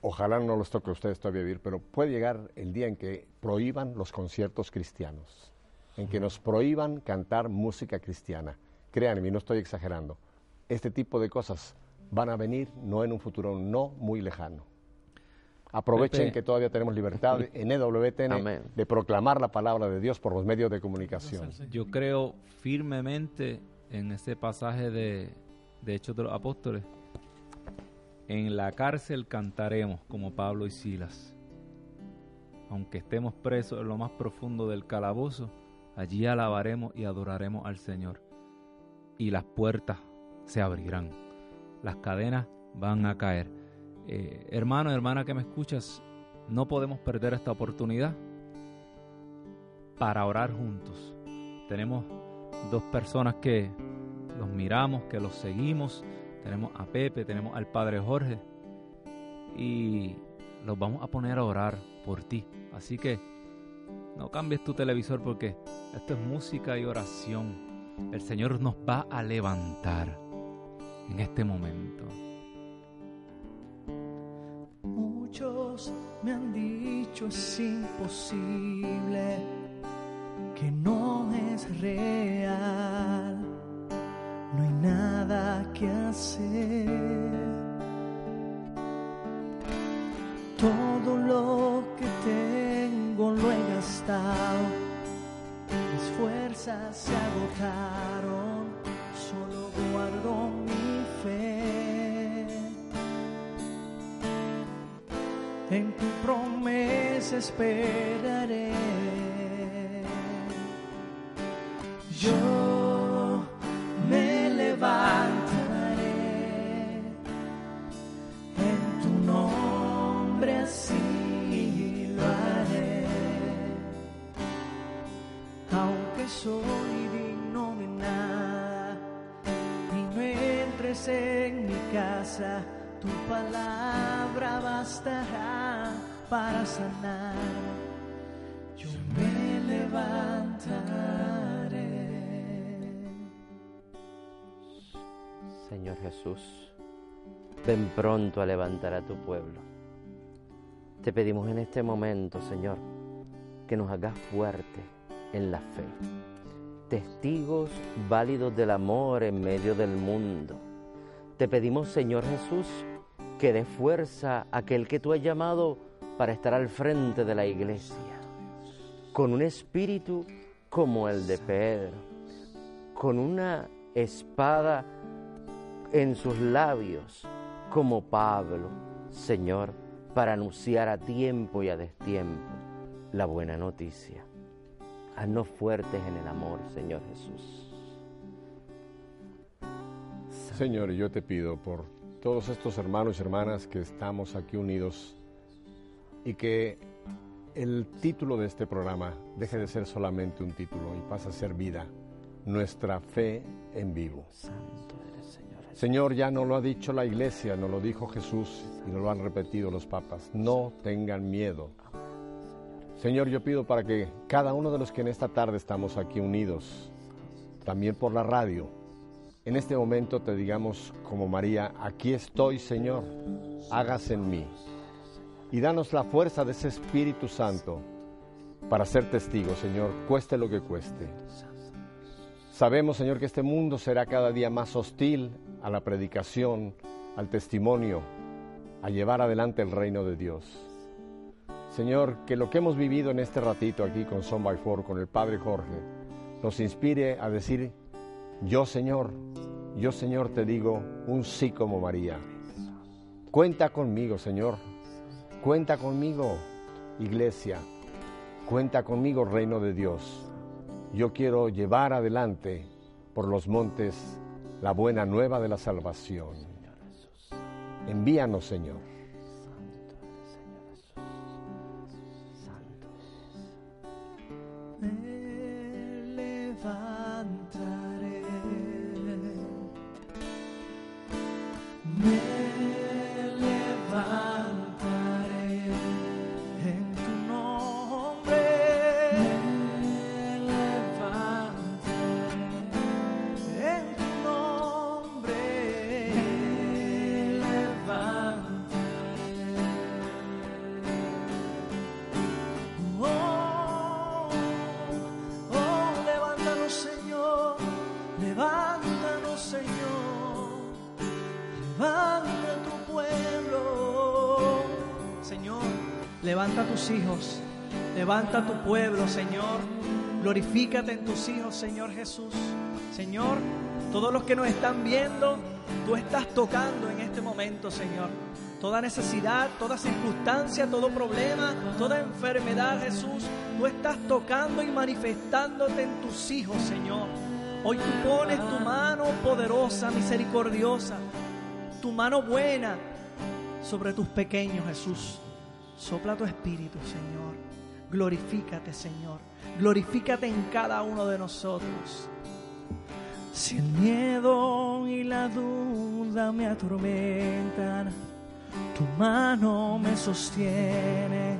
ojalá no los toque a ustedes todavía vivir, pero puede llegar el día en que prohíban los conciertos cristianos, en que nos prohíban cantar música cristiana. Créanme, no estoy exagerando. Este tipo de cosas van a venir no en un futuro no muy lejano. Aprovechen Pepe. que todavía tenemos libertad (laughs) en EWTN Amén. de proclamar la palabra de Dios por los medios de comunicación. Yo creo firmemente en ese pasaje de, de Hechos de los Apóstoles. En la cárcel cantaremos como Pablo y Silas. Aunque estemos presos en lo más profundo del calabozo, allí alabaremos y adoraremos al Señor. Y las puertas se abrirán. Las cadenas van a caer. Eh, hermano, hermana que me escuchas, no podemos perder esta oportunidad para orar juntos. Tenemos dos personas que los miramos, que los seguimos. Tenemos a Pepe, tenemos al Padre Jorge. Y los vamos a poner a orar por ti. Así que no cambies tu televisor porque esto es música y oración. El Señor nos va a levantar en este momento. Muchos me han dicho es imposible, que no es real, no hay nada que hacer. Todo lo que tengo lo he gastado, mis fuerzas se agotaron, solo guardo mi fe. En tu promesa esperaré. Sanar. Yo me levantaré. Señor Jesús, ven pronto a levantar a tu pueblo. Te pedimos en este momento, Señor, que nos hagas fuerte en la fe, testigos válidos del amor en medio del mundo. Te pedimos, Señor Jesús, que dé fuerza a aquel que tú has llamado para estar al frente de la iglesia, con un espíritu como el de Pedro, con una espada en sus labios como Pablo, Señor, para anunciar a tiempo y a destiempo la buena noticia. Haznos fuertes en el amor, Señor Jesús. Señor, yo te pido por todos estos hermanos y hermanas que estamos aquí unidos y que el título de este programa deje de ser solamente un título y pase a ser vida, nuestra fe en vivo. Santo eres, Señor. Señor, ya no lo ha dicho la iglesia, no lo dijo Jesús y no lo han repetido los papas. No tengan miedo. Señor, yo pido para que cada uno de los que en esta tarde estamos aquí unidos, también por la radio, en este momento te digamos como María, aquí estoy Señor, hágase en mí. Y danos la fuerza de ese Espíritu Santo para ser testigos, Señor, cueste lo que cueste. Sabemos, Señor, que este mundo será cada día más hostil a la predicación, al testimonio, a llevar adelante el reino de Dios. Señor, que lo que hemos vivido en este ratito aquí con Son by Four, con el Padre Jorge, nos inspire a decir, yo Señor, yo Señor te digo un sí como María. Cuenta conmigo, Señor. Cuenta conmigo, iglesia. Cuenta conmigo, reino de Dios. yo quiero llevar adelante por los montes la buena nueva de la salvación. Envíanos, Señor. Levantaré. Me levántanos, Señor, levanta tu pueblo, Señor, levanta tus hijos, levanta tu pueblo, Señor, glorifícate en tus hijos, Señor Jesús, Señor, todos los que nos están viendo, tú estás tocando en este momento, Señor. Toda necesidad, toda circunstancia, todo problema, toda enfermedad, Jesús, tú estás tocando y manifestándote en tus hijos, Señor. Hoy tú pones tu mano poderosa, misericordiosa, tu mano buena sobre tus pequeños, Jesús. Sopla tu espíritu, Señor. Glorifícate, Señor. Glorifícate en cada uno de nosotros. Si el miedo y la duda me atormentan, tu mano me sostiene,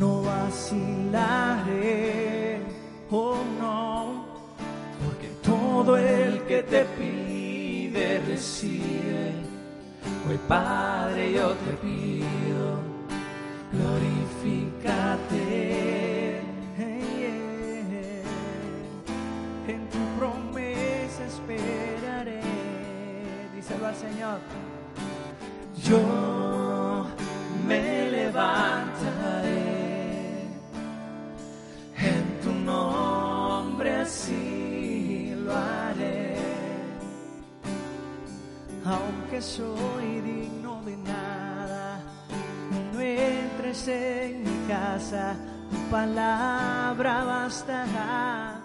no vacilaré, oh no, porque todo el que te pide recibe. Hoy Padre yo te pido, glorifícate. En tu promesa esperaré, díselo al Señor. Yo me levantaré en tu nombre, así Aunque soy digno de nada, no entres en mi casa, tu palabra bastará.